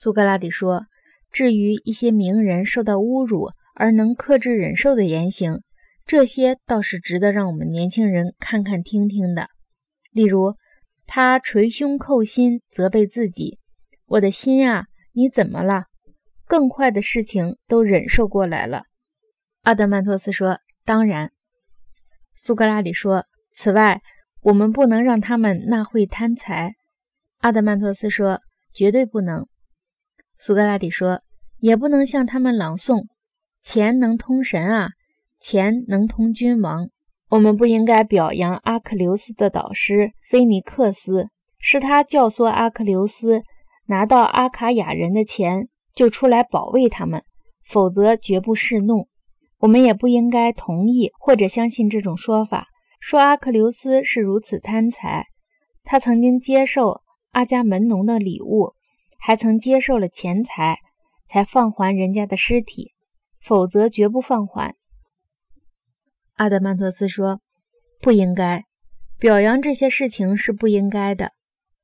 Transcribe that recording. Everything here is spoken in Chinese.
苏格拉底说：“至于一些名人受到侮辱而能克制忍受的言行，这些倒是值得让我们年轻人看看听听的。例如，他捶胸叩心，责备自己：‘我的心啊，你怎么了？’更坏的事情都忍受过来了。”阿德曼托斯说：“当然。”苏格拉底说：“此外，我们不能让他们纳会贪财。”阿德曼托斯说：“绝对不能。”苏格拉底说：“也不能向他们朗诵‘钱能通神啊，钱能通君王’。我们不应该表扬阿克琉斯的导师菲尼克斯，是他教唆阿克琉斯拿到阿卡亚人的钱就出来保卫他们，否则绝不示怒。我们也不应该同意或者相信这种说法，说阿克琉斯是如此贪财。他曾经接受阿伽门农的礼物。”还曾接受了钱财，才放还人家的尸体，否则绝不放还。阿德曼托斯说：“不应该表扬这些事情是不应该的。